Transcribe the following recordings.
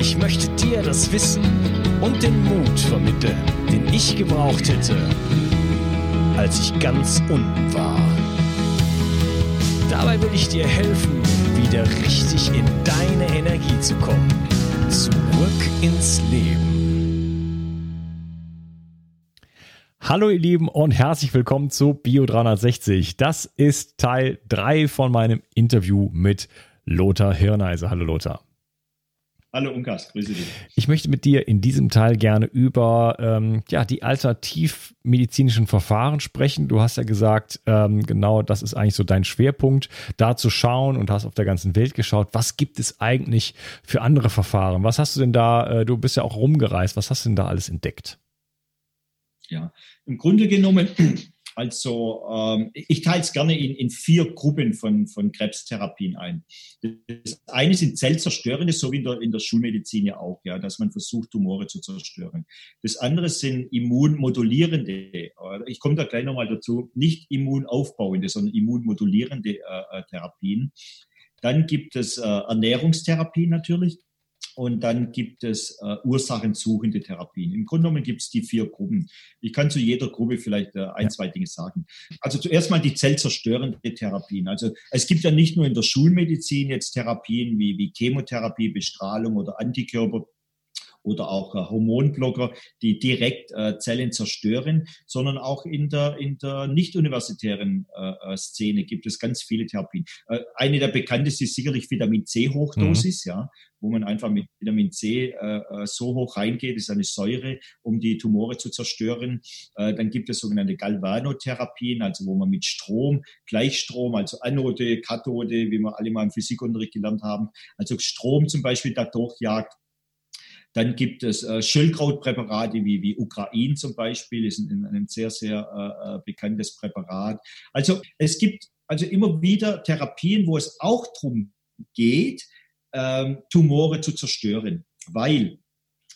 Ich möchte dir das Wissen und den Mut vermitteln, den ich gebraucht hätte, als ich ganz unten war. Dabei will ich dir helfen, wieder richtig in deine Energie zu kommen. Zurück ins Leben. Hallo ihr Lieben und herzlich willkommen zu Bio 360. Das ist Teil 3 von meinem Interview mit Lothar Hirneise. Hallo Lothar. Hallo Unkas, grüße dich. Ich möchte mit dir in diesem Teil gerne über ähm, ja, die alternativmedizinischen Verfahren sprechen. Du hast ja gesagt, ähm, genau das ist eigentlich so dein Schwerpunkt, da zu schauen und hast auf der ganzen Welt geschaut, was gibt es eigentlich für andere Verfahren? Was hast du denn da, äh, du bist ja auch rumgereist, was hast du denn da alles entdeckt? Ja, im Grunde genommen also ähm, ich teile es gerne in, in vier Gruppen von, von Krebstherapien ein. Das eine sind zellzerstörende, so wie in der, in der Schulmedizin ja auch, ja, dass man versucht, Tumore zu zerstören. Das andere sind immunmodulierende, ich komme da gleich nochmal dazu, nicht immunaufbauende, sondern immunmodulierende äh, äh Therapien. Dann gibt es äh, Ernährungstherapie natürlich. Und dann gibt es äh, ursachensuchende Therapien. Im Grunde genommen gibt es die vier Gruppen. Ich kann zu jeder Gruppe vielleicht äh, ein, zwei Dinge sagen. Also zuerst mal die zellzerstörende Therapien. Also es gibt ja nicht nur in der Schulmedizin jetzt Therapien wie, wie Chemotherapie, Bestrahlung oder Antikörper oder auch äh, Hormonblocker, die direkt äh, Zellen zerstören, sondern auch in der, in der nicht-universitären äh, äh Szene gibt es ganz viele Therapien. Äh, eine der bekanntesten ist sicherlich Vitamin C Hochdosis, mhm. ja, wo man einfach mit Vitamin C äh, so hoch reingeht, ist eine Säure, um die Tumore zu zerstören. dann gibt es sogenannte Galvanotherapien, also wo man mit Strom, Gleichstrom, also Anode, Kathode, wie wir alle mal im Physikunterricht gelernt haben, also Strom zum Beispiel da durchjagt dann gibt es äh, Schildkrautpräparate wie, wie Ukrain zum Beispiel, ist ein, ein sehr, sehr äh, äh, bekanntes Präparat. Also es gibt also immer wieder Therapien, wo es auch darum geht, ähm, Tumore zu zerstören, weil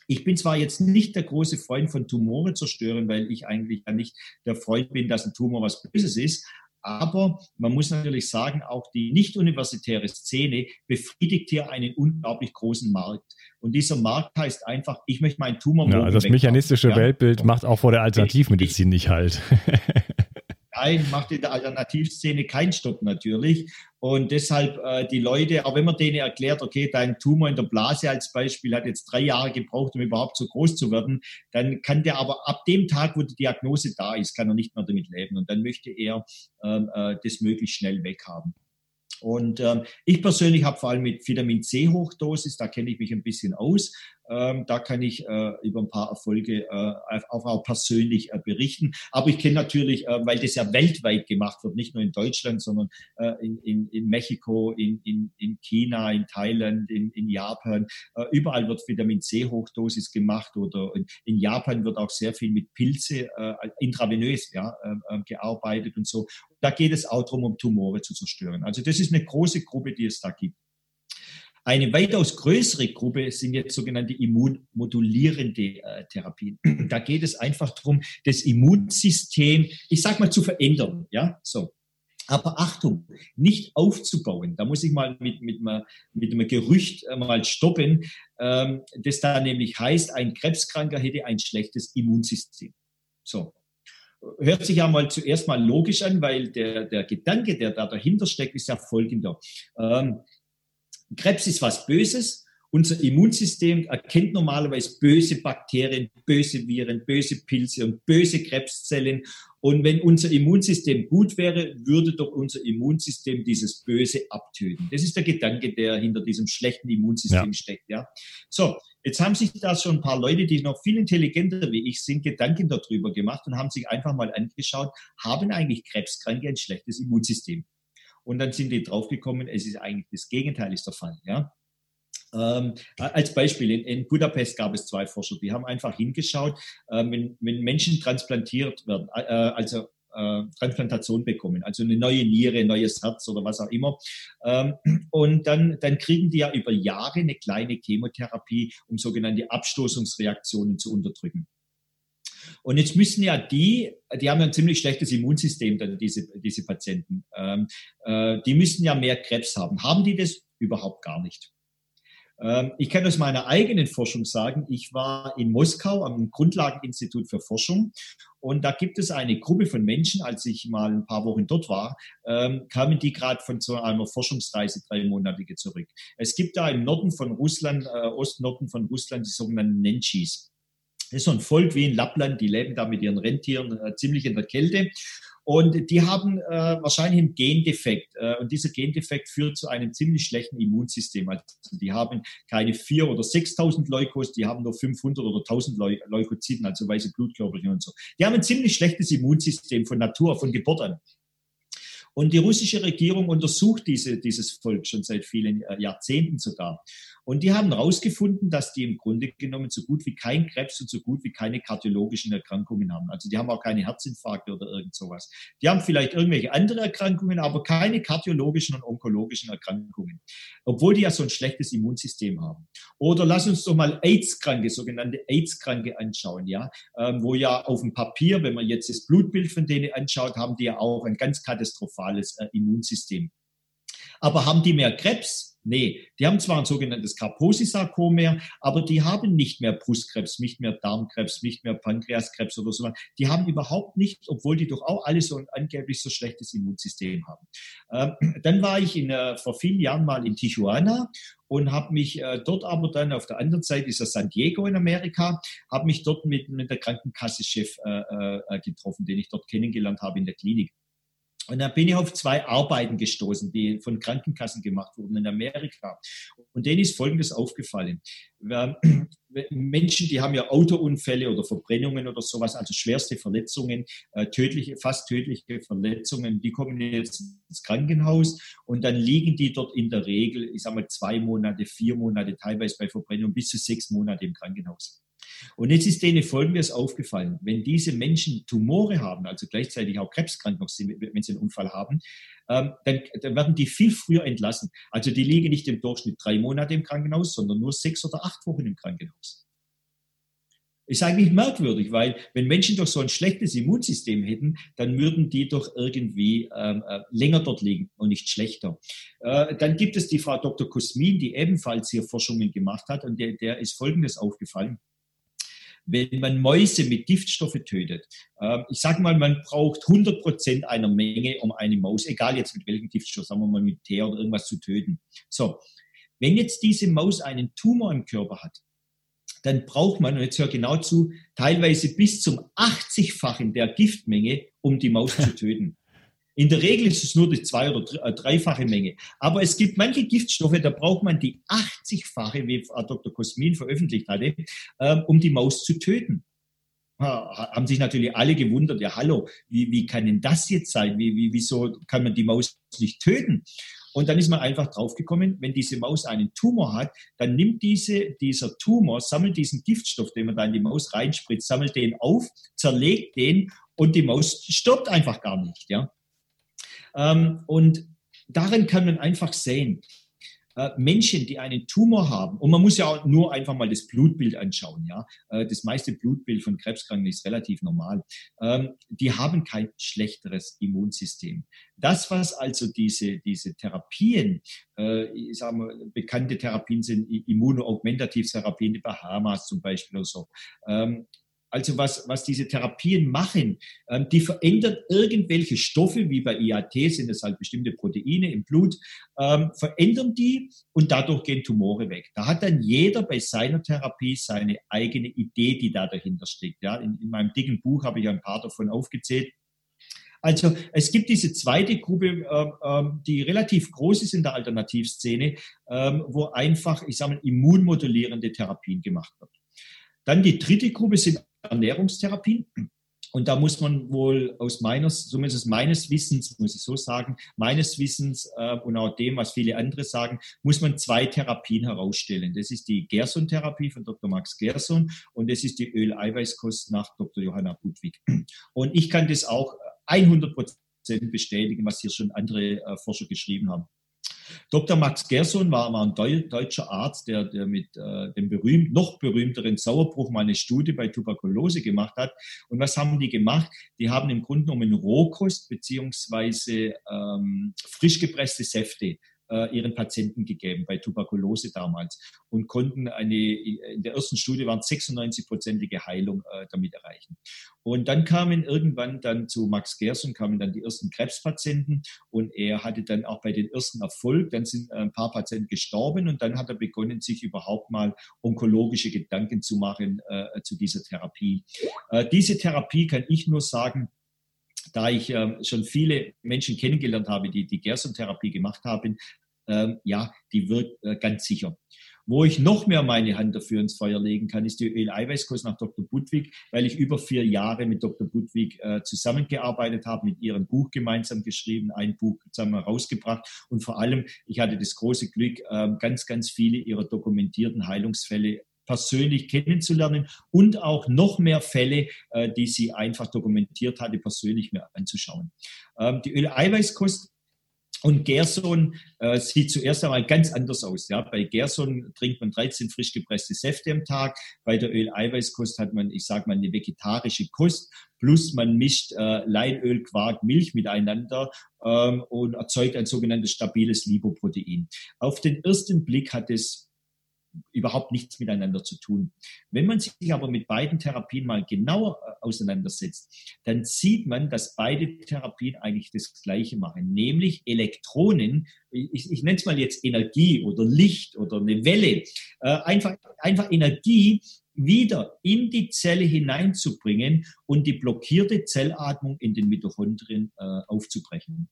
ich bin zwar jetzt nicht der große Freund von Tumore zerstören, weil ich eigentlich ja nicht der Freund bin, dass ein Tumor was Böses ist, aber man muss natürlich sagen, auch die nicht-universitäre Szene befriedigt hier einen unglaublich großen Markt. Und dieser Markt heißt einfach, ich möchte meinen Tumor. Ja, das mechanistische haben. Weltbild ja. macht auch vor der Alternativmedizin nicht halt. ein, macht in der Alternativszene keinen Stopp natürlich. Und deshalb äh, die Leute, auch wenn man denen erklärt, okay, dein Tumor in der Blase als Beispiel hat jetzt drei Jahre gebraucht, um überhaupt so groß zu werden, dann kann der aber ab dem Tag, wo die Diagnose da ist, kann er nicht mehr damit leben. Und dann möchte er ähm, äh, das möglichst schnell weghaben. Und ähm, ich persönlich habe vor allem mit Vitamin C Hochdosis, da kenne ich mich ein bisschen aus, ähm, da kann ich äh, über ein paar Erfolge äh, auch, auch persönlich äh, berichten. Aber ich kenne natürlich, äh, weil das ja weltweit gemacht wird, nicht nur in Deutschland, sondern äh, in, in, in Mexiko, in, in, in China, in Thailand, in, in Japan. Äh, überall wird Vitamin C Hochdosis gemacht oder in, in Japan wird auch sehr viel mit Pilze äh, intravenös ja, äh, gearbeitet und so. Da geht es auch darum, um Tumore zu zerstören. Also das ist eine große Gruppe, die es da gibt. Eine weitaus größere Gruppe sind jetzt sogenannte immunmodulierende äh, Therapien. Da geht es einfach darum, das Immunsystem, ich sag mal, zu verändern. Ja, so. Aber Achtung, nicht aufzubauen. Da muss ich mal mit, mit, mit einem Gerücht äh, mal stoppen, ähm, das da nämlich heißt, ein Krebskranker hätte ein schlechtes Immunsystem. So. Hört sich ja mal zuerst mal logisch an, weil der, der Gedanke, der da dahinter steckt, ist ja folgender. Ähm, Krebs ist was Böses. Unser Immunsystem erkennt normalerweise böse Bakterien, böse Viren, böse Pilze und böse Krebszellen. Und wenn unser Immunsystem gut wäre, würde doch unser Immunsystem dieses Böse abtöten. Das ist der Gedanke, der hinter diesem schlechten Immunsystem ja. steckt. Ja. So, jetzt haben sich da schon ein paar Leute, die noch viel intelligenter wie ich sind, Gedanken darüber gemacht und haben sich einfach mal angeschaut, haben eigentlich Krebskranke ein schlechtes Immunsystem? Und dann sind die draufgekommen, es ist eigentlich das Gegenteil ist der Fall. Ja? Ähm, als Beispiel, in, in, Budapest gab es zwei Forscher, die haben einfach hingeschaut, äh, wenn, wenn, Menschen transplantiert werden, äh, also äh, Transplantation bekommen, also eine neue Niere, neues Herz oder was auch immer. Ähm, und dann, dann kriegen die ja über Jahre eine kleine Chemotherapie, um sogenannte Abstoßungsreaktionen zu unterdrücken. Und jetzt müssen ja die, die haben ja ein ziemlich schlechtes Immunsystem, dann diese, diese Patienten, ähm, äh, die müssen ja mehr Krebs haben. Haben die das? Überhaupt gar nicht. Ähm, ich kann aus meiner eigenen Forschung sagen, ich war in Moskau am Grundlageninstitut für Forschung und da gibt es eine Gruppe von Menschen, als ich mal ein paar Wochen dort war, ähm, kamen die gerade von so einer Forschungsreise drei Monatige zurück. Es gibt da im Norden von Russland, äh, Ostnorden von Russland, die sogenannten Nenchis. Das ist so ein Volk wie in Lappland, die leben da mit ihren Rentieren äh, ziemlich in der Kälte. Und die haben äh, wahrscheinlich einen Gendefekt. Äh, und dieser Gendefekt führt zu einem ziemlich schlechten Immunsystem. Also die haben keine 4.000 oder 6.000 Leukos, die haben nur 500 oder 1.000 Leu Leukozyten, also weiße Blutkörperchen und so. Die haben ein ziemlich schlechtes Immunsystem von Natur, von Geburt an. Und die russische Regierung untersucht diese, dieses Volk schon seit vielen äh, Jahrzehnten sogar. Und die haben herausgefunden, dass die im Grunde genommen so gut wie kein Krebs und so gut wie keine kardiologischen Erkrankungen haben. Also die haben auch keine Herzinfarkte oder irgend sowas. Die haben vielleicht irgendwelche andere Erkrankungen, aber keine kardiologischen und onkologischen Erkrankungen. Obwohl die ja so ein schlechtes Immunsystem haben. Oder lass uns doch mal AIDS-Kranke, sogenannte AIDS-Kranke anschauen, ja, ähm, wo ja auf dem Papier, wenn man jetzt das Blutbild von denen anschaut, haben die ja auch ein ganz katastrophales äh, Immunsystem. Aber haben die mehr Krebs? Nee, die haben zwar ein sogenanntes Kaposi-Sarkom mehr, aber die haben nicht mehr Brustkrebs, nicht mehr Darmkrebs, nicht mehr Pankreaskrebs oder so. Die haben überhaupt nicht, obwohl die doch auch alle so ein angeblich so schlechtes Immunsystem haben. Ähm, dann war ich in, äh, vor vielen Jahren mal in Tijuana und habe mich äh, dort aber dann auf der anderen Seite ist das San Diego in Amerika, habe mich dort mit, mit der Krankenkasse-Chef äh, äh, getroffen, den ich dort kennengelernt habe in der Klinik. Und da bin ich auf zwei Arbeiten gestoßen, die von Krankenkassen gemacht wurden in Amerika. Und denen ist Folgendes aufgefallen. Menschen, die haben ja Autounfälle oder Verbrennungen oder sowas, also schwerste Verletzungen, äh, tödliche, fast tödliche Verletzungen, die kommen jetzt ins Krankenhaus und dann liegen die dort in der Regel, ich sage mal, zwei Monate, vier Monate, teilweise bei Verbrennung bis zu sechs Monate im Krankenhaus. Und jetzt ist denen Folgendes aufgefallen. Wenn diese Menschen Tumore haben, also gleichzeitig auch krebskrank noch sind, wenn sie einen Unfall haben, ähm, dann, dann, werden die viel früher entlassen. Also die liegen nicht im Durchschnitt drei Monate im Krankenhaus, sondern nur sechs oder acht Wochen im Krankenhaus. Ist eigentlich merkwürdig, weil wenn Menschen doch so ein schlechtes Immunsystem hätten, dann würden die doch irgendwie ähm, äh, länger dort liegen und nicht schlechter. Äh, dann gibt es die Frau Dr. Kosmin, die ebenfalls hier Forschungen gemacht hat und der, der ist Folgendes aufgefallen. Wenn man Mäuse mit Giftstoffe tötet. Ähm, ich sage mal, man braucht 100 Prozent einer Menge, um eine Maus, egal jetzt mit welchem Giftstoff, sagen wir mal mit Teer oder irgendwas zu töten. So, wenn jetzt diese Maus einen Tumor im Körper hat, dann braucht man, und jetzt hör genau zu, teilweise bis zum 80-fachen der Giftmenge, um die Maus zu töten. In der Regel ist es nur die zwei- oder äh, dreifache Menge. Aber es gibt manche Giftstoffe, da braucht man die 80-fache, wie Dr. Kosmin veröffentlicht hatte, ähm, um die Maus zu töten. Haben sich natürlich alle gewundert, ja hallo, wie, wie kann denn das jetzt sein? Wie, wie, wieso kann man die Maus nicht töten? Und dann ist man einfach draufgekommen, wenn diese Maus einen Tumor hat, dann nimmt diese, dieser Tumor, sammelt diesen Giftstoff, den man da in die Maus reinspritzt, sammelt den auf, zerlegt den und die Maus stirbt einfach gar nicht. Ja? Ähm, und darin kann man einfach sehen, äh, Menschen, die einen Tumor haben, und man muss ja auch nur einfach mal das Blutbild anschauen, ja, äh, das meiste Blutbild von Krebskranken ist relativ normal, ähm, die haben kein schlechteres Immunsystem. Das, was also diese, diese Therapien, äh, ich sage mal, bekannte Therapien sind Immunoaugmentativtherapien, die Bahamas zum Beispiel oder so, ähm, also was, was diese Therapien machen, ähm, die verändern irgendwelche Stoffe, wie bei IAT sind es halt bestimmte Proteine im Blut, ähm, verändern die und dadurch gehen Tumore weg. Da hat dann jeder bei seiner Therapie seine eigene Idee, die da dahinter steckt. Ja, in, in meinem dicken Buch habe ich ein paar davon aufgezählt. Also es gibt diese zweite Gruppe, äh, die relativ groß ist in der Alternativszene, äh, wo einfach, ich sage mal, immunmodulierende Therapien gemacht wird. Dann die dritte Gruppe sind Ernährungstherapien. Und da muss man wohl aus meines, zumindest meines Wissens, muss ich so sagen, meines Wissens äh, und auch dem, was viele andere sagen, muss man zwei Therapien herausstellen. Das ist die Gerson-Therapie von Dr. Max Gerson und das ist die Öl-Eiweißkost nach Dr. Johanna Budwig. Und ich kann das auch 100 Prozent bestätigen, was hier schon andere äh, Forscher geschrieben haben. Dr. Max Gerson war, war ein deutscher Arzt, der, der mit äh, dem berühmt, noch berühmteren Sauerbruch mal eine Studie bei Tuberkulose gemacht hat. Und was haben die gemacht? Die haben im Grunde genommen Rohkost beziehungsweise ähm, frisch gepresste Säfte äh, ihren Patienten gegeben bei Tuberkulose damals und konnten eine, in der ersten Studie waren 96-prozentige Heilung äh, damit erreichen. Und dann kamen irgendwann dann zu Max Gerson kamen dann die ersten Krebspatienten und er hatte dann auch bei den ersten Erfolg, dann sind ein paar Patienten gestorben und dann hat er begonnen, sich überhaupt mal onkologische Gedanken zu machen äh, zu dieser Therapie. Äh, diese Therapie kann ich nur sagen, da ich äh, schon viele Menschen kennengelernt habe, die die Gerson-Therapie gemacht haben, ähm, ja, die wirkt äh, ganz sicher. Wo ich noch mehr meine Hand dafür ins Feuer legen kann, ist die Öl-Eiweißkost nach Dr. Budwig, weil ich über vier Jahre mit Dr. Budwig äh, zusammengearbeitet habe, mit ihrem Buch gemeinsam geschrieben, ein Buch zusammen herausgebracht und vor allem, ich hatte das große Glück, äh, ganz, ganz viele ihrer dokumentierten Heilungsfälle persönlich kennenzulernen und auch noch mehr Fälle, äh, die sie einfach dokumentiert hatte, persönlich mir anzuschauen. Ähm, die Öl-Eiweißkost und Gerson äh, sieht zuerst einmal ganz anders aus. Ja. Bei Gerson trinkt man 13 frisch gepresste Säfte am Tag. Bei der Öl-Eiweißkost hat man, ich sage mal, eine vegetarische Kost. Plus man mischt äh, Leinöl, Quark, Milch miteinander ähm, und erzeugt ein sogenanntes stabiles Lipoprotein. Auf den ersten Blick hat es überhaupt nichts miteinander zu tun. Wenn man sich aber mit beiden Therapien mal genauer äh, auseinandersetzt, dann sieht man, dass beide Therapien eigentlich das Gleiche machen, nämlich Elektronen, ich, ich nenne es mal jetzt Energie oder Licht oder eine Welle, äh, einfach, einfach Energie wieder in die Zelle hineinzubringen und die blockierte Zellatmung in den Mitochondrien äh, aufzubrechen.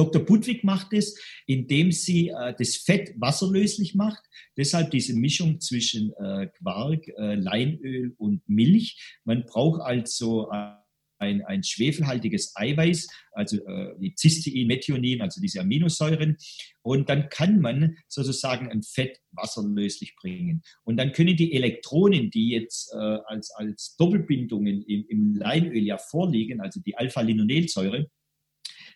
Dr. Budwig macht es, indem sie äh, das Fett wasserlöslich macht. Deshalb diese Mischung zwischen äh, Quark, äh, Leinöl und Milch. Man braucht also ein, ein schwefelhaltiges Eiweiß, also äh, wie Cystein, Methionin, also diese Aminosäuren. Und dann kann man sozusagen ein Fett wasserlöslich bringen. Und dann können die Elektronen, die jetzt äh, als, als Doppelbindungen im, im Leinöl ja vorliegen, also die Alpha-Linolelsäure,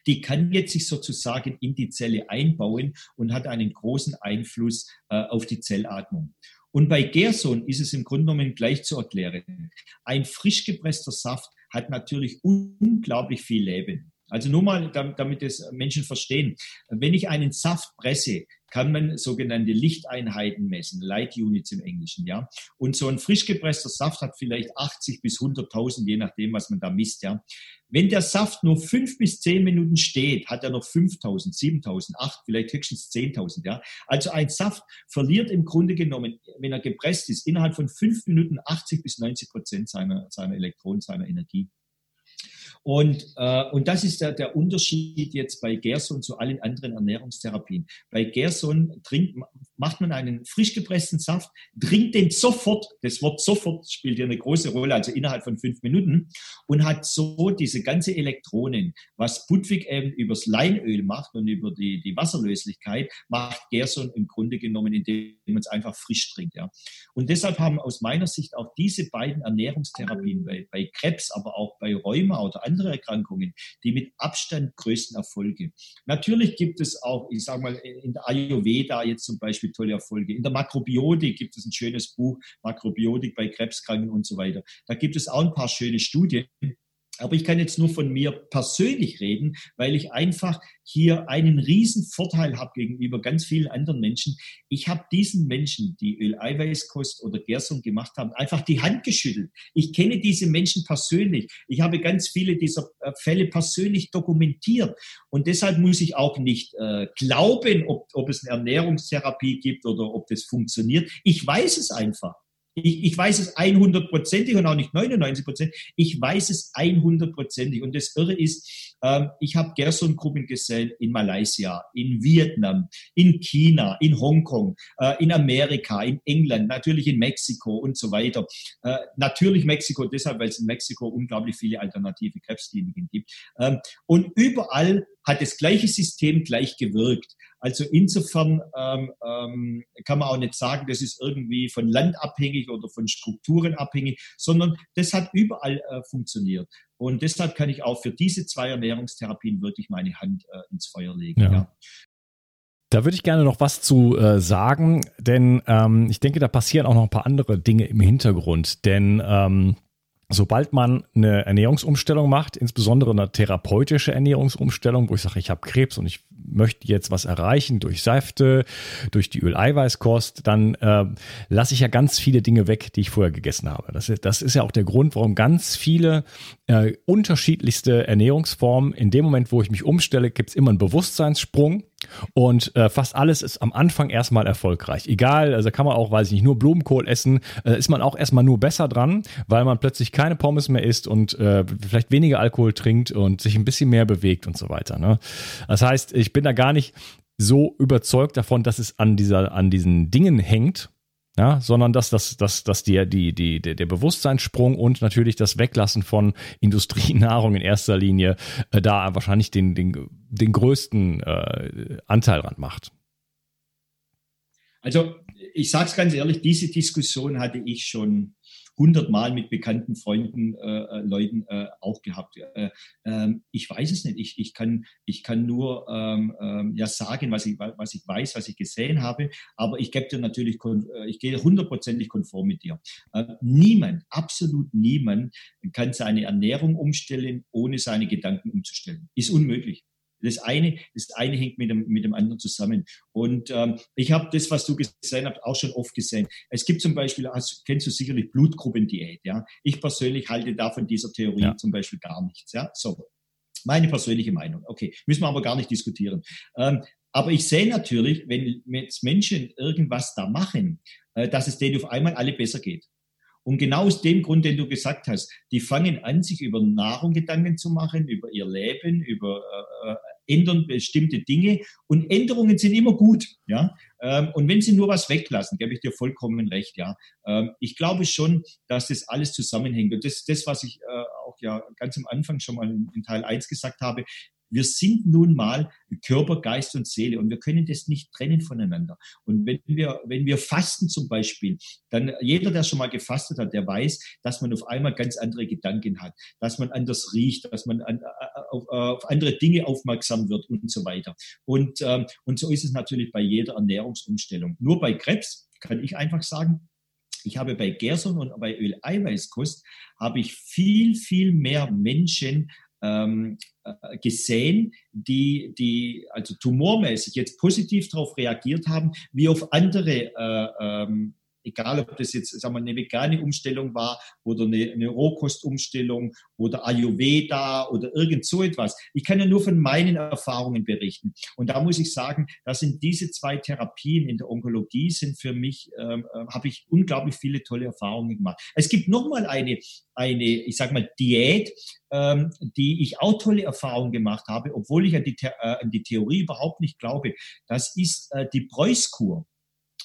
die kann jetzt sich sozusagen in die Zelle einbauen und hat einen großen Einfluss äh, auf die Zellatmung. Und bei Gerson ist es im Grunde genommen gleich zu erklären. Ein frisch gepresster Saft hat natürlich unglaublich viel Leben. Also nur mal, damit es Menschen verstehen. Wenn ich einen Saft presse, kann man sogenannte Lichteinheiten messen, Light Units im Englischen, ja. Und so ein frisch gepresster Saft hat vielleicht 80 bis 100.000, je nachdem, was man da misst, ja. Wenn der Saft nur fünf bis zehn Minuten steht, hat er noch 5000, 7000, 8, vielleicht höchstens 10.000. Ja? Also ein Saft verliert im Grunde genommen, wenn er gepresst ist, innerhalb von fünf Minuten 80 bis 90 Prozent seiner, seiner Elektronen, seiner Energie. Und, äh, und das ist der, der Unterschied jetzt bei Gerson zu allen anderen Ernährungstherapien. Bei Gerson trinkt, macht man einen frisch gepressten Saft, trinkt den sofort, das Wort sofort spielt hier eine große Rolle, also innerhalb von fünf Minuten, und hat so diese ganze Elektronen, was Budwig eben übers Leinöl macht und über die, die Wasserlöslichkeit, macht Gerson im Grunde genommen, indem man es einfach frisch trinkt. Ja. Und deshalb haben aus meiner Sicht auch diese beiden Ernährungstherapien bei, bei Krebs, aber auch bei Rheuma oder andere Erkrankungen die mit Abstand größten Erfolge. Natürlich gibt es auch, ich sage mal, in der Ayurveda jetzt zum Beispiel tolle Erfolge. In der Makrobiotik gibt es ein schönes Buch, Makrobiotik bei Krebskranken und so weiter. Da gibt es auch ein paar schöne Studien. Aber ich kann jetzt nur von mir persönlich reden, weil ich einfach hier einen riesen Vorteil habe gegenüber ganz vielen anderen Menschen. Ich habe diesen Menschen, die Öleiweißkost oder Gerson gemacht haben, einfach die Hand geschüttelt. Ich kenne diese Menschen persönlich. Ich habe ganz viele dieser äh, Fälle persönlich dokumentiert. Und deshalb muss ich auch nicht äh, glauben, ob, ob es eine Ernährungstherapie gibt oder ob das funktioniert. Ich weiß es einfach. Ich, ich weiß es 100%ig und auch nicht 99%. Ich weiß es 100%ig. Und das Irre ist, ähm, ich habe Gerson-Gruppen gesehen in Malaysia, in Vietnam, in China, in Hongkong, äh, in Amerika, in England, natürlich in Mexiko und so weiter. Äh, natürlich Mexiko deshalb, weil es in Mexiko unglaublich viele alternative Krebskliniken gibt. Ähm, und überall hat das gleiche System gleich gewirkt. Also insofern ähm, ähm, kann man auch nicht sagen, das ist irgendwie von Land abhängig oder von Strukturen abhängig, sondern das hat überall äh, funktioniert. Und deshalb kann ich auch für diese zwei Ernährungstherapien wirklich meine Hand äh, ins Feuer legen. Ja. ja. Da würde ich gerne noch was zu äh, sagen, denn ähm, ich denke, da passieren auch noch ein paar andere Dinge im Hintergrund. Denn ähm, sobald man eine Ernährungsumstellung macht, insbesondere eine therapeutische Ernährungsumstellung, wo ich sage, ich habe Krebs und ich möchte jetzt was erreichen durch Säfte, durch die Öleiweißkost, dann äh, lasse ich ja ganz viele Dinge weg, die ich vorher gegessen habe. Das, das ist ja auch der Grund, warum ganz viele äh, unterschiedlichste Ernährungsformen, in dem Moment, wo ich mich umstelle, gibt es immer einen Bewusstseinssprung und äh, fast alles ist am Anfang erstmal erfolgreich. Egal, also kann man auch, weiß ich nicht, nur Blumenkohl essen, äh, ist man auch erstmal nur besser dran, weil man plötzlich keine Pommes mehr isst und äh, vielleicht weniger Alkohol trinkt und sich ein bisschen mehr bewegt und so weiter. Ne? Das heißt, ich bin da gar nicht so überzeugt davon, dass es an dieser, an diesen Dingen hängt, ja, sondern dass, dass, dass, dass die, die, die, der Bewusstseinssprung und natürlich das Weglassen von Industrienahrung in erster Linie äh, da wahrscheinlich den, den, den größten äh, Anteil dran macht. Also ich sage es ganz ehrlich, diese Diskussion hatte ich schon hundertmal mit bekannten Freunden, äh, äh, Leuten äh, auch gehabt. Äh, äh, ich weiß es nicht. Ich, ich, kann, ich kann nur ähm, ähm, ja sagen, was ich, was ich weiß, was ich gesehen habe. Aber ich gebe dir natürlich, äh, ich gehe hundertprozentig konform mit dir. Äh, niemand, absolut niemand kann seine Ernährung umstellen, ohne seine Gedanken umzustellen. Ist unmöglich. Das eine, das eine hängt mit dem, mit dem anderen zusammen. Und ähm, ich habe das, was du gesehen hast, auch schon oft gesehen. Es gibt zum Beispiel, hast, kennst du sicherlich Blutgruppendiät. Ja? Ich persönlich halte da von dieser Theorie ja. zum Beispiel gar nichts. Ja? So, meine persönliche Meinung. Okay, müssen wir aber gar nicht diskutieren. Ähm, aber ich sehe natürlich, wenn jetzt Menschen irgendwas da machen, äh, dass es denen auf einmal alle besser geht. Und genau aus dem Grund, den du gesagt hast, die fangen an, sich über Nahrung Gedanken zu machen, über ihr Leben, über äh, äh ändern bestimmte Dinge und Änderungen sind immer gut, ja. Ähm, und wenn sie nur was weglassen, gebe ich dir vollkommen recht, ja. Ähm, ich glaube schon, dass das alles zusammenhängt und das, das was ich äh, auch ja ganz am Anfang schon mal in Teil 1 gesagt habe, wir sind nun mal Körper, Geist und Seele und wir können das nicht trennen voneinander. Und wenn wir, wenn wir fasten zum Beispiel, dann jeder, der schon mal gefastet hat, der weiß, dass man auf einmal ganz andere Gedanken hat, dass man anders riecht, dass man an, auf, auf, andere Dinge aufmerksam wird und so weiter. Und, ähm, und so ist es natürlich bei jeder Ernährungsumstellung. Nur bei Krebs kann ich einfach sagen, ich habe bei Gerson und bei Öleiweißkost habe ich viel, viel mehr Menschen ähm, äh, gesehen, die, die also tumormäßig jetzt positiv darauf reagiert haben, wie auf andere äh, ähm, egal ob das jetzt sagen wir, eine vegane Umstellung war oder eine, eine Rohkostumstellung oder Ayurveda oder irgend so etwas. Ich kann ja nur von meinen Erfahrungen berichten. Und da muss ich sagen, da sind diese zwei Therapien in der Onkologie sind für mich, ähm, äh, habe ich unglaublich viele tolle Erfahrungen gemacht. Es gibt nochmal eine, eine, ich sag mal, Diät, ähm, die ich auch tolle Erfahrungen gemacht habe, obwohl ich an die, äh, an die Theorie überhaupt nicht glaube. Das ist äh, die Preußkur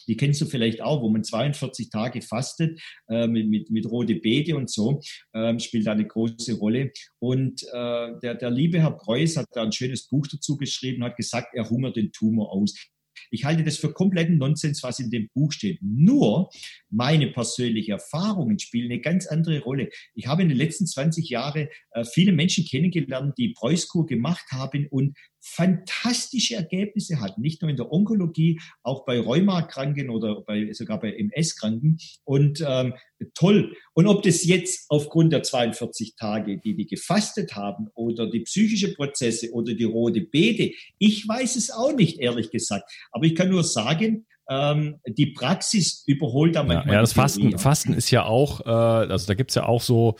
die kennst du vielleicht auch, wo man 42 Tage fastet äh, mit, mit, mit rote Beete und so, ähm, spielt da eine große Rolle. Und äh, der, der liebe Herr Preuß hat da ein schönes Buch dazu geschrieben, hat gesagt, er hungert den Tumor aus. Ich halte das für kompletten Nonsens, was in dem Buch steht. Nur meine persönlichen Erfahrungen spielen eine ganz andere Rolle. Ich habe in den letzten 20 Jahren äh, viele Menschen kennengelernt, die Preußkur gemacht haben und fantastische Ergebnisse hatten, nicht nur in der Onkologie, auch bei Rheumakranken oder bei, sogar bei MS-Kranken. Und ähm, toll. Und ob das jetzt aufgrund der 42 Tage, die die gefastet haben, oder die psychische Prozesse oder die rote Beete, ich weiß es auch nicht, ehrlich gesagt. Aber ich kann nur sagen, ähm, die Praxis überholt da manchmal. Ja, ja das Fasten, Fasten ist ja auch, äh, also da gibt's ja auch so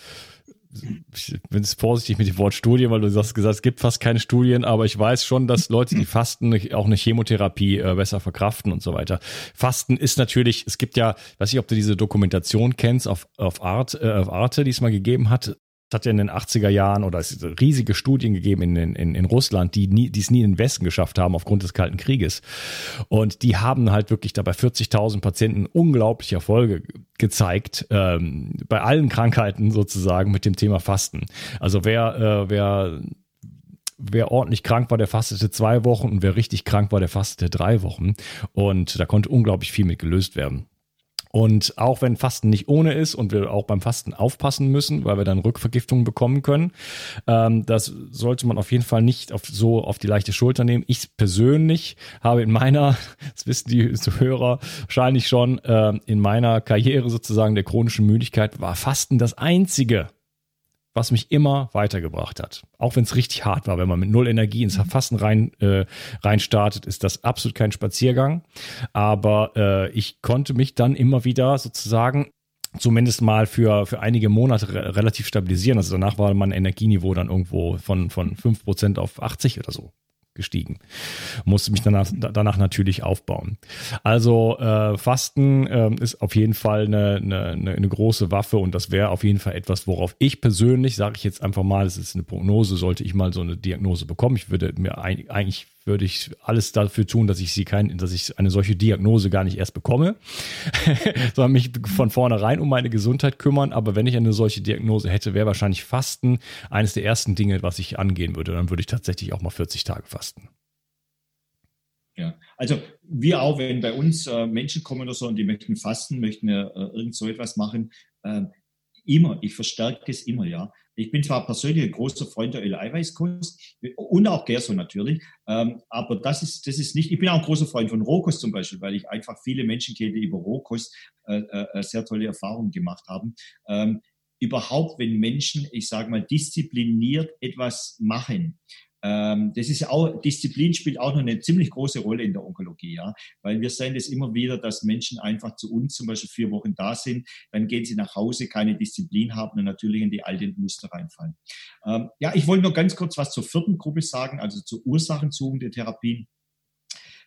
ich bin vorsichtig mit dem Wort Studien, weil du hast gesagt, es gibt fast keine Studien, aber ich weiß schon, dass Leute, die fasten, auch eine Chemotherapie äh, besser verkraften und so weiter. Fasten ist natürlich, es gibt ja, weiß ich, ob du diese Dokumentation kennst auf, auf, Art, äh, auf Arte, die es mal gegeben hat, es hat ja in den 80er Jahren oder es riesige Studien gegeben in, in, in Russland, die nie, die es nie in den Westen geschafft haben aufgrund des Kalten Krieges. Und die haben halt wirklich dabei 40.000 Patienten unglaubliche Erfolge gezeigt, ähm, bei allen Krankheiten sozusagen mit dem Thema Fasten. Also wer, äh, wer wer ordentlich krank war, der fastete zwei Wochen und wer richtig krank war, der fastete drei Wochen. Und da konnte unglaublich viel mit gelöst werden. Und auch wenn Fasten nicht ohne ist und wir auch beim Fasten aufpassen müssen, weil wir dann Rückvergiftungen bekommen können, ähm, das sollte man auf jeden Fall nicht auf, so auf die leichte Schulter nehmen. Ich persönlich habe in meiner, das wissen die Hörer wahrscheinlich schon, äh, in meiner Karriere sozusagen der chronischen Müdigkeit war Fasten das einzige was mich immer weitergebracht hat. Auch wenn es richtig hart war, wenn man mit null Energie ins Fassen rein, äh, rein startet, ist das absolut kein Spaziergang. Aber äh, ich konnte mich dann immer wieder sozusagen zumindest mal für, für einige Monate re relativ stabilisieren. Also danach war mein Energieniveau dann irgendwo von, von 5% auf 80 oder so gestiegen. Musste mich danach, danach natürlich aufbauen. Also äh, Fasten äh, ist auf jeden Fall eine, eine, eine große Waffe und das wäre auf jeden Fall etwas, worauf ich persönlich, sage ich jetzt einfach mal, es ist eine Prognose, sollte ich mal so eine Diagnose bekommen. Ich würde mir eigentlich würde ich alles dafür tun, dass ich sie kein, dass ich eine solche Diagnose gar nicht erst bekomme, sondern mich von vornherein um meine Gesundheit kümmern. Aber wenn ich eine solche Diagnose hätte, wäre wahrscheinlich Fasten eines der ersten Dinge, was ich angehen würde. Dann würde ich tatsächlich auch mal 40 Tage fasten. Ja, also wir auch, wenn bei uns äh, Menschen kommen oder so und die möchten fasten, möchten äh, irgend so etwas machen, äh, immer, ich verstärke es immer, ja. Ich bin zwar persönlich ein großer Freund der Öl-Eiweißkost und auch Gerso natürlich, ähm, aber das ist, das ist nicht, ich bin auch ein großer Freund von Rohkost zum Beispiel, weil ich einfach viele Menschen kenne, die über Rohkost äh, äh, sehr tolle Erfahrungen gemacht haben. Ähm, überhaupt, wenn Menschen, ich sage mal, diszipliniert etwas machen, ähm, das ist auch, Disziplin spielt auch noch eine ziemlich große Rolle in der Onkologie, ja, weil wir sehen das immer wieder, dass Menschen einfach zu uns zum Beispiel vier Wochen da sind, dann gehen sie nach Hause, keine Disziplin haben und natürlich in die alten Muster reinfallen. Ähm, ja, ich wollte noch ganz kurz was zur vierten Gruppe sagen, also zur Ursachensuchung der Therapien.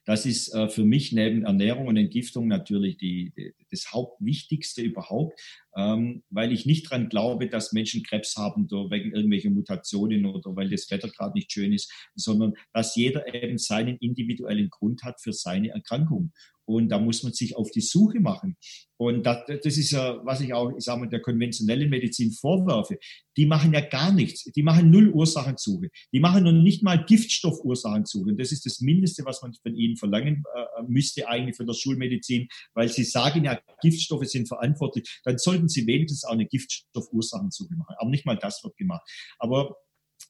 Das ist äh, für mich neben Ernährung und Entgiftung natürlich die, die, das Hauptwichtigste überhaupt, ähm, weil ich nicht dran glaube, dass Menschen Krebs haben wegen irgendwelcher Mutationen oder weil das Wetter gerade nicht schön ist, sondern dass jeder eben seinen individuellen Grund hat für seine Erkrankung. Und da muss man sich auf die Suche machen. Und das, das ist ja, was ich auch, ich sage mal, der konventionellen Medizin vorwerfe. Die machen ja gar nichts. Die machen null Ursachensuche. Die machen noch nicht mal Giftstoffursachensuche. Und das ist das Mindeste, was man von ihnen verlangen äh, müsste eigentlich von der Schulmedizin, weil sie sagen ja, Giftstoffe sind verantwortlich. Dann sollten sie wenigstens auch eine Giftstoffursachensuche machen. Aber nicht mal das wird gemacht. Aber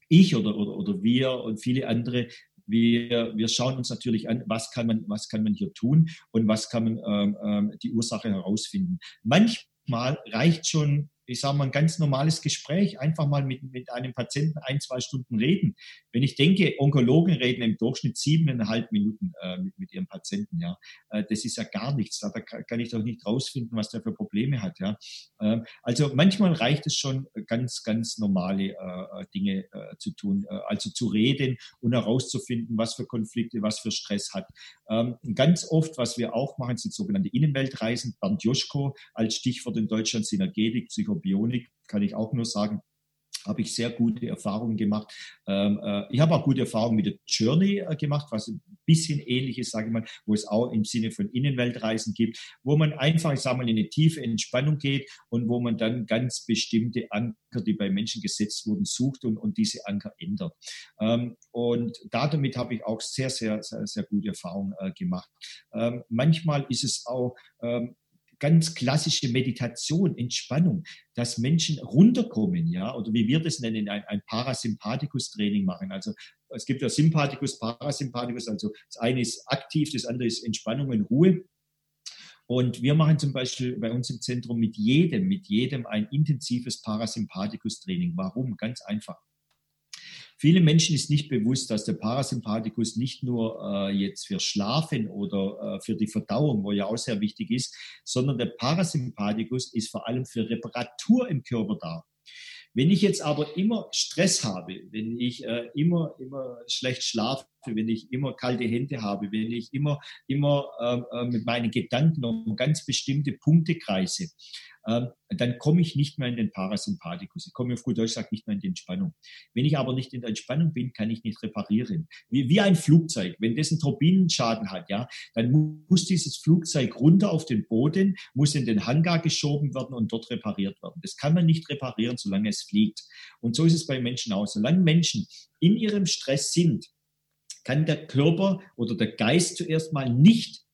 ich oder, oder, oder wir und viele andere wir, wir schauen uns natürlich an, was kann man, was kann man hier tun und was kann man ähm, ähm, die Ursache herausfinden. Manchmal reicht schon ich sage mal, ein ganz normales Gespräch, einfach mal mit, mit einem Patienten ein, zwei Stunden reden. Wenn ich denke, Onkologen reden im Durchschnitt siebeneinhalb Minuten äh, mit, mit ihrem Patienten, ja, äh, das ist ja gar nichts. Da kann ich doch nicht rausfinden, was der für Probleme hat, ja. Äh, also manchmal reicht es schon, ganz, ganz normale äh, Dinge äh, zu tun, äh, also zu reden und herauszufinden, was für Konflikte, was für Stress hat. Ähm, ganz oft, was wir auch machen, sind sogenannte Innenweltreisen. Bernd Joschko als Stichwort in Deutschland Synergetik, Psychobionik, kann ich auch nur sagen, habe ich sehr gute Erfahrungen gemacht. Ähm, äh, ich habe auch gute Erfahrungen mit der Journey äh, gemacht, was ein bisschen ähnlich ist, sage ich mal, wo es auch im Sinne von Innenweltreisen gibt, wo man einfach, ich sage mal, in eine tiefe Entspannung geht und wo man dann ganz bestimmte Anker, die bei Menschen gesetzt wurden, sucht und, und diese Anker ändert. Ähm, und damit habe ich auch sehr, sehr, sehr, sehr gute Erfahrungen äh, gemacht. Ähm, manchmal ist es auch ähm, ganz klassische Meditation, Entspannung, dass Menschen runterkommen, ja, oder wie wir das nennen, ein, ein Parasympathikus-Training machen. Also es gibt ja Sympathikus, Parasympathikus, also das eine ist aktiv, das andere ist Entspannung und Ruhe. Und wir machen zum Beispiel bei uns im Zentrum mit jedem, mit jedem ein intensives Parasympathikus-Training. Warum? Ganz einfach. Viele Menschen ist nicht bewusst, dass der Parasympathikus nicht nur äh, jetzt für Schlafen oder äh, für die Verdauung, wo ja auch sehr wichtig ist, sondern der Parasympathikus ist vor allem für Reparatur im Körper da. Wenn ich jetzt aber immer Stress habe, wenn ich äh, immer, immer schlecht schlafe, wenn ich immer kalte Hände habe, wenn ich immer, immer ähm, äh, mit meinen Gedanken um ganz bestimmte Punkte kreise, ähm, dann komme ich nicht mehr in den Parasympathikus. Ich komme auf gut Deutsch gesagt nicht mehr in die Entspannung. Wenn ich aber nicht in der Entspannung bin, kann ich nicht reparieren. Wie, wie ein Flugzeug. Wenn das einen Turbinenschaden hat, ja, dann muss dieses Flugzeug runter auf den Boden, muss in den Hangar geschoben werden und dort repariert werden. Das kann man nicht reparieren, solange es fliegt. Und so ist es bei Menschen auch. Solange Menschen in ihrem Stress sind, kann der Körper oder der Geist zuerst mal nicht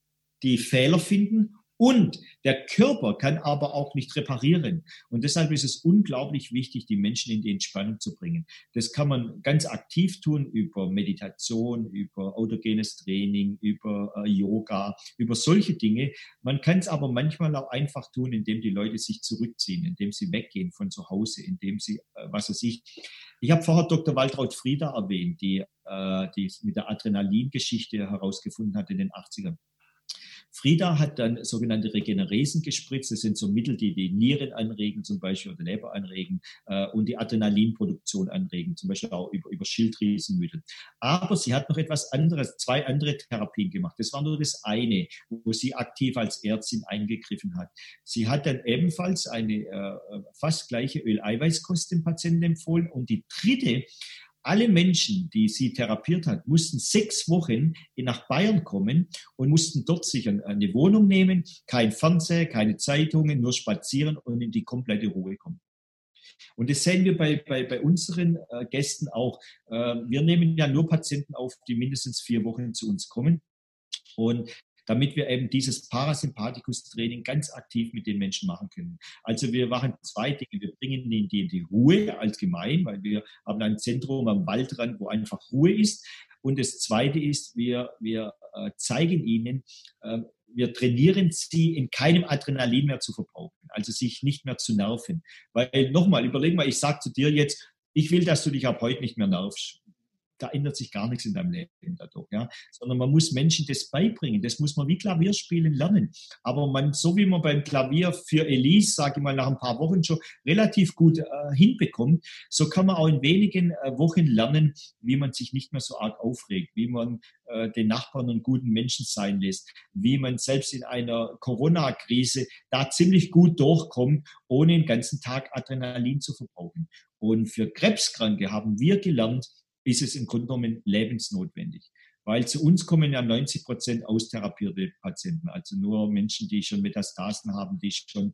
die Fehler finden und der Körper kann aber auch nicht reparieren. Und deshalb ist es unglaublich wichtig, die Menschen in die Entspannung zu bringen. Das kann man ganz aktiv tun über Meditation, über autogenes Training, über äh, Yoga, über solche Dinge. Man kann es aber manchmal auch einfach tun, indem die Leute sich zurückziehen, indem sie weggehen von zu Hause, indem sie, äh, was weiß ich, ich habe vorher Dr. Waltraud Frieda erwähnt, die, äh, die mit der Adrenalin-Geschichte herausgefunden hat in den 80ern. Frieda hat dann sogenannte Regeneresen gespritzt. Das sind so Mittel, die die Nieren anregen, zum Beispiel, oder Leber anregen äh, und die Adrenalinproduktion anregen, zum Beispiel auch über, über Schilddrüsenmittel. Aber sie hat noch etwas anderes, zwei andere Therapien gemacht. Das war nur das eine, wo sie aktiv als Ärztin eingegriffen hat. Sie hat dann ebenfalls eine äh, fast gleiche Öleiweißkost dem Patienten empfohlen und die dritte alle Menschen, die sie therapiert hat, mussten sechs Wochen nach Bayern kommen und mussten dort sich eine Wohnung nehmen, kein Fernseher, keine Zeitungen, nur spazieren und in die komplette Ruhe kommen. Und das sehen wir bei, bei, bei unseren äh, Gästen auch. Äh, wir nehmen ja nur Patienten auf, die mindestens vier Wochen zu uns kommen. Und damit wir eben dieses Parasympathikus-Training ganz aktiv mit den Menschen machen können. Also wir machen zwei Dinge. Wir bringen ihnen die, die Ruhe allgemein, weil wir haben ein Zentrum am Waldrand, wo einfach Ruhe ist. Und das Zweite ist, wir, wir äh, zeigen ihnen, äh, wir trainieren sie, in keinem Adrenalin mehr zu verbrauchen, also sich nicht mehr zu nerven. Weil nochmal, überleg mal, ich sage zu dir jetzt, ich will, dass du dich ab heute nicht mehr nervst da ändert sich gar nichts in deinem Leben dadurch, ja. Sondern man muss Menschen das beibringen. Das muss man wie Klavierspielen lernen. Aber man, so wie man beim Klavier für Elise, sage ich mal, nach ein paar Wochen schon relativ gut äh, hinbekommt, so kann man auch in wenigen äh, Wochen lernen, wie man sich nicht mehr so arg aufregt, wie man äh, den Nachbarn einen guten Menschen sein lässt, wie man selbst in einer Corona-Krise da ziemlich gut durchkommt, ohne den ganzen Tag Adrenalin zu verbrauchen. Und für Krebskranke haben wir gelernt, ist es im Grunde genommen lebensnotwendig. Weil zu uns kommen ja 90 Prozent austherapierte Patienten, also nur Menschen, die schon Metastasen haben, die schon,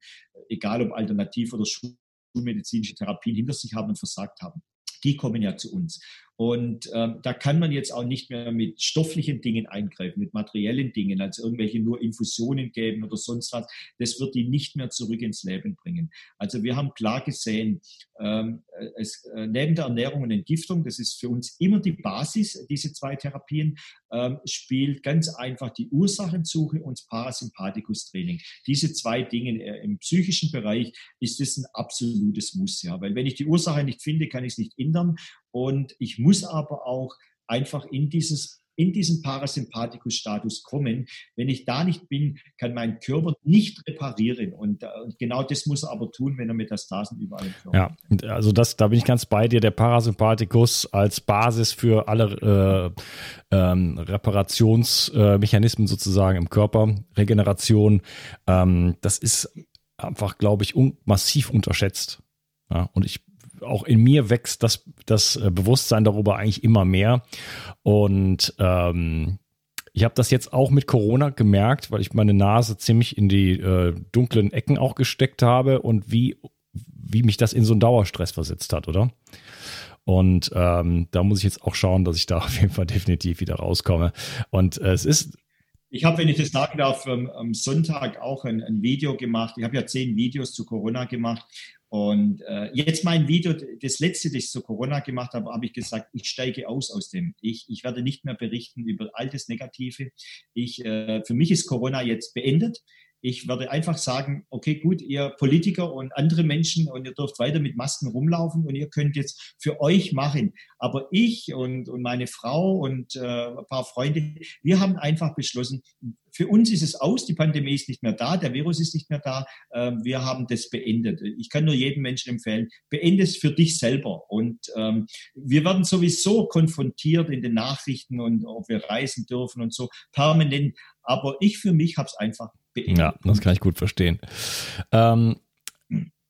egal ob alternativ oder schulmedizinische Therapien hinter sich haben und versagt haben. Die kommen ja zu uns. Und ähm, da kann man jetzt auch nicht mehr mit stofflichen Dingen eingreifen, mit materiellen Dingen, also irgendwelche nur Infusionen geben oder sonst was. Das wird die nicht mehr zurück ins Leben bringen. Also wir haben klar gesehen, ähm, es, äh, neben der Ernährung und Entgiftung, das ist für uns immer die Basis, diese zwei Therapien, ähm, spielt ganz einfach die Ursachensuche und Parasympathikus-Training. Diese zwei Dinge äh, im psychischen Bereich ist es ein absolutes Muss, ja, weil wenn ich die Ursache nicht finde, kann ich es nicht ändern und ich muss aber auch einfach in dieses in diesen Parasympathikus-Status kommen. Wenn ich da nicht bin, kann mein Körper nicht reparieren. Und, äh, genau das muss er aber tun, wenn er Metastasen überall im Körper Ja, also das, da bin ich ganz bei dir. Der Parasympathikus als Basis für alle äh, ähm, Reparationsmechanismen sozusagen im Körper, Regeneration, ähm, das ist einfach, glaube ich, un massiv unterschätzt. Ja, und ich auch in mir wächst das, das äh, Bewusstsein darüber eigentlich immer mehr. Und ähm, ich habe das jetzt auch mit Corona gemerkt, weil ich meine Nase ziemlich in die äh, dunklen Ecken auch gesteckt habe und wie, wie mich das in so einen Dauerstress versetzt hat, oder? Und ähm, da muss ich jetzt auch schauen, dass ich da auf jeden Fall definitiv wieder rauskomme. Und äh, es ist ich habe, wenn ich das sagen darf, am Sonntag auch ein, ein Video gemacht. Ich habe ja zehn Videos zu Corona gemacht und äh, jetzt mein Video, das letzte, das ich zu Corona gemacht habe, habe ich gesagt, ich steige aus aus dem. Ich, ich werde nicht mehr berichten über all das Negative. Ich, äh, für mich ist Corona jetzt beendet. Ich werde einfach sagen, okay, gut, ihr Politiker und andere Menschen und ihr dürft weiter mit Masken rumlaufen und ihr könnt jetzt für euch machen. Aber ich und, und meine Frau und äh, ein paar Freunde, wir haben einfach beschlossen, für uns ist es aus, die Pandemie ist nicht mehr da, der Virus ist nicht mehr da, äh, wir haben das beendet. Ich kann nur jedem Menschen empfehlen, beende es für dich selber. Und ähm, wir werden sowieso konfrontiert in den Nachrichten und ob wir reisen dürfen und so permanent. Aber ich für mich habe es einfach. Ja, das kann ich gut verstehen. Ähm,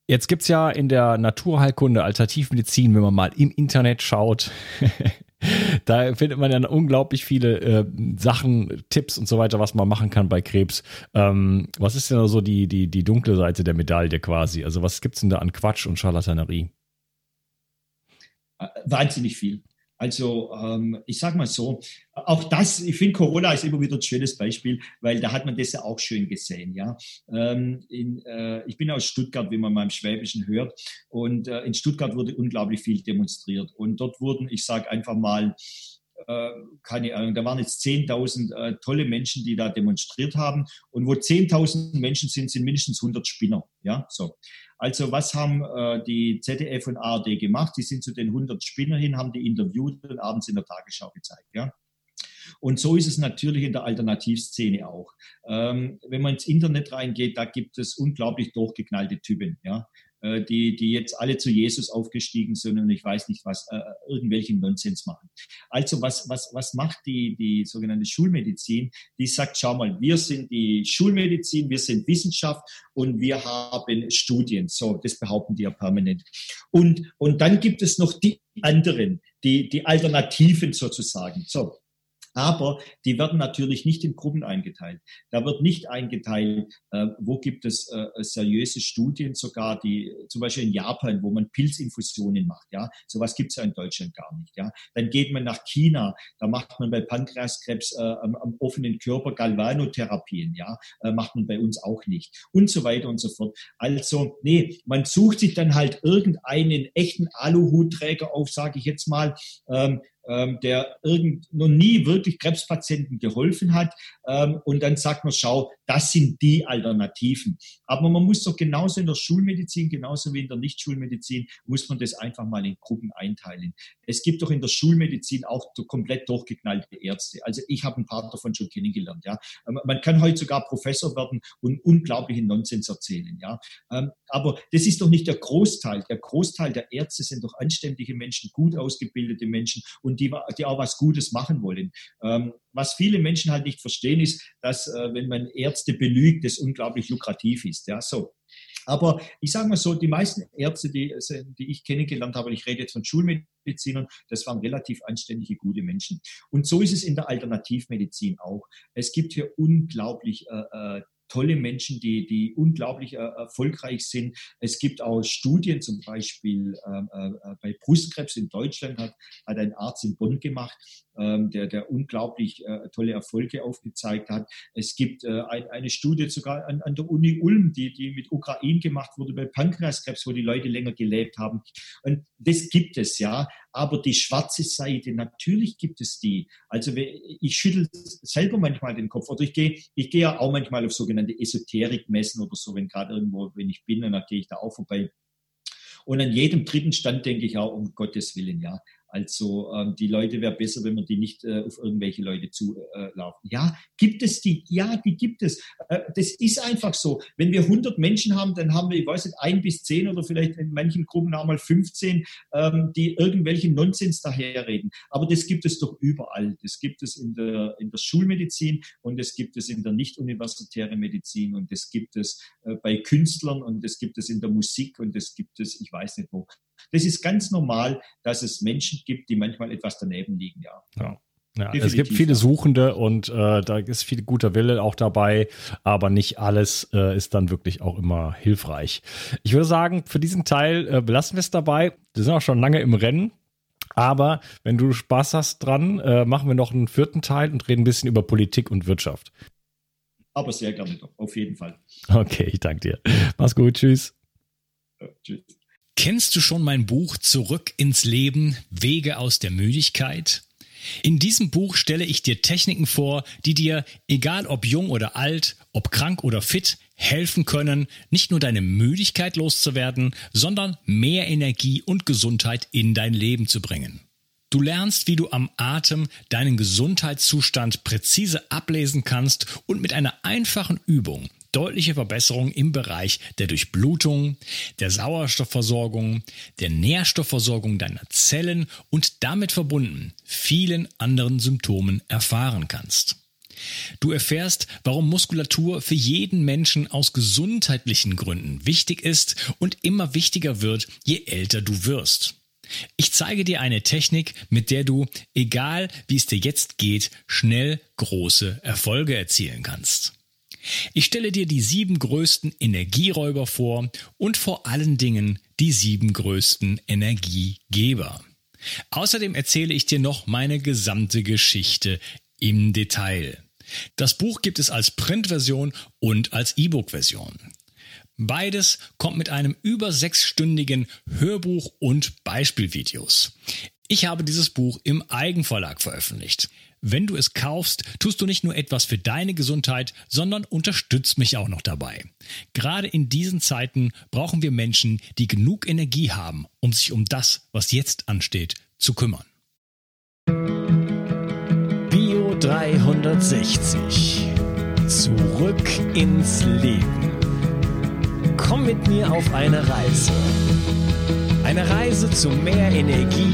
Jetzt gibt es ja in der Naturheilkunde Alternativmedizin, wenn man mal im Internet schaut, da findet man dann unglaublich viele äh, Sachen, Tipps und so weiter, was man machen kann bei Krebs. Ähm, was ist denn so die, die, die dunkle Seite der Medaille quasi? Also was gibt es denn da an Quatsch und Charlatanerie? Äh, wahnsinnig viel. Also ähm, ich sage mal so, auch das, ich finde Corona ist immer wieder ein schönes Beispiel, weil da hat man das ja auch schön gesehen. Ja, ähm, in, äh, ich bin aus Stuttgart, wie man mal im Schwäbischen hört, und äh, in Stuttgart wurde unglaublich viel demonstriert und dort wurden, ich sage einfach mal äh, keine Ahnung, da waren jetzt 10.000 äh, tolle Menschen, die da demonstriert haben. Und wo 10.000 Menschen sind, sind mindestens 100 Spinner. Ja, so. Also was haben äh, die ZDF und ARD gemacht? Die sind zu den 100 Spinner hin, haben die interviewt und abends in der Tagesschau gezeigt. Ja. Und so ist es natürlich in der Alternativszene auch. Ähm, wenn man ins Internet reingeht, da gibt es unglaublich durchgeknallte Typen. Ja? Äh, die, die jetzt alle zu Jesus aufgestiegen sind und ich weiß nicht was, äh, irgendwelchen Nonsens machen. Also was, was, was macht die, die sogenannte Schulmedizin? Die sagt, schau mal, wir sind die Schulmedizin, wir sind Wissenschaft und wir haben Studien. So, das behaupten die ja permanent. Und, und dann gibt es noch die anderen, die, die Alternativen sozusagen. So, aber die werden natürlich nicht in Gruppen eingeteilt. Da wird nicht eingeteilt, äh, wo gibt es äh, seriöse Studien sogar, die zum Beispiel in Japan, wo man Pilzinfusionen macht. Ja, sowas gibt es ja in Deutschland gar nicht. Ja, dann geht man nach China, da macht man bei Pankreaskrebs äh, am, am, offenen Körper Galvanotherapien. Ja, äh, macht man bei uns auch nicht und so weiter und so fort. Also nee, man sucht sich dann halt irgendeinen echten Aluhutträger auf, sage ich jetzt mal. Ähm, ähm, der irgend, noch nie wirklich Krebspatienten geholfen hat. Ähm, und dann sagt man, schau, das sind die Alternativen. Aber man muss doch genauso in der Schulmedizin, genauso wie in der Nichtschulmedizin, muss man das einfach mal in Gruppen einteilen. Es gibt doch in der Schulmedizin auch komplett durchgeknallte Ärzte. Also ich habe ein paar davon schon kennengelernt. Ja. Ähm, man kann heute sogar Professor werden und unglaublichen Nonsens erzählen. Ja. Aber das ist doch nicht der Großteil. Der Großteil der Ärzte sind doch anständige Menschen, gut ausgebildete Menschen und die, die auch was Gutes machen wollen. Ähm, was viele Menschen halt nicht verstehen, ist, dass äh, wenn man Ärzte belügt, das unglaublich lukrativ ist. Ja, so. Aber ich sage mal so, die meisten Ärzte, die, die ich kennengelernt habe, ich rede jetzt von Schulmedizinern, das waren relativ anständige, gute Menschen. Und so ist es in der Alternativmedizin auch. Es gibt hier unglaublich äh, äh tolle Menschen, die, die unglaublich äh, erfolgreich sind. Es gibt auch Studien, zum Beispiel ähm, äh, äh, bei Brustkrebs in Deutschland hat, hat ein Arzt in Bonn gemacht, der, der unglaublich äh, tolle Erfolge aufgezeigt hat. Es gibt äh, ein, eine Studie sogar an, an der Uni Ulm, die, die mit Ukraine gemacht wurde bei Pankreaskrebs, wo die Leute länger gelebt haben. Und das gibt es ja. Aber die schwarze Seite, natürlich gibt es die. Also ich schüttel selber manchmal den Kopf oder ich gehe, ich gehe ja auch manchmal auf sogenannte Esoterikmessen oder so, wenn gerade irgendwo, wenn ich bin, dann gehe ich da auch vorbei. Und an jedem dritten Stand denke ich auch, um Gottes Willen, ja. Also ähm, die Leute wäre besser, wenn man die nicht äh, auf irgendwelche Leute zulaufen. Äh, ja, gibt es die? Ja, die gibt es. Äh, das ist einfach so. Wenn wir 100 Menschen haben, dann haben wir, ich weiß nicht, ein bis zehn oder vielleicht in manchen Gruppen auch mal 15, ähm, die irgendwelchen Nonsens daherreden. Aber das gibt es doch überall. Das gibt es in der, in der Schulmedizin und das gibt es in der nicht-universitären Medizin und das gibt es äh, bei Künstlern und das gibt es in der Musik und das gibt es, ich weiß nicht wo. Das ist ganz normal, dass es Menschen gibt, die manchmal etwas daneben liegen, ja. ja. Ja, es gibt viele Suchende und äh, da ist viel guter Wille auch dabei, aber nicht alles äh, ist dann wirklich auch immer hilfreich. Ich würde sagen, für diesen Teil äh, belassen wir es dabei. Wir sind auch schon lange im Rennen. Aber wenn du Spaß hast dran, äh, machen wir noch einen vierten Teil und reden ein bisschen über Politik und Wirtschaft. Aber sehr gerne doch, auf jeden Fall. Okay, ich danke dir. Mach's gut, tschüss. Ja, tschüss. Kennst du schon mein Buch Zurück ins Leben, Wege aus der Müdigkeit? In diesem Buch stelle ich dir Techniken vor, die dir, egal ob jung oder alt, ob krank oder fit, helfen können, nicht nur deine Müdigkeit loszuwerden, sondern mehr Energie und Gesundheit in dein Leben zu bringen. Du lernst, wie du am Atem deinen Gesundheitszustand präzise ablesen kannst und mit einer einfachen Übung deutliche Verbesserungen im Bereich der Durchblutung, der Sauerstoffversorgung, der Nährstoffversorgung deiner Zellen und damit verbunden vielen anderen Symptomen erfahren kannst. Du erfährst, warum Muskulatur für jeden Menschen aus gesundheitlichen Gründen wichtig ist und immer wichtiger wird, je älter du wirst. Ich zeige dir eine Technik, mit der du, egal wie es dir jetzt geht, schnell große Erfolge erzielen kannst. Ich stelle dir die sieben größten Energieräuber vor und vor allen Dingen die sieben größten Energiegeber. Außerdem erzähle ich dir noch meine gesamte Geschichte im Detail. Das Buch gibt es als Printversion und als E-Book-Version. Beides kommt mit einem über sechsstündigen Hörbuch und Beispielvideos. Ich habe dieses Buch im Eigenverlag veröffentlicht. Wenn du es kaufst, tust du nicht nur etwas für deine Gesundheit, sondern unterstützt mich auch noch dabei. Gerade in diesen Zeiten brauchen wir Menschen, die genug Energie haben, um sich um das, was jetzt ansteht, zu kümmern. Bio 360. Zurück ins Leben. Komm mit mir auf eine Reise. Eine Reise zu mehr Energie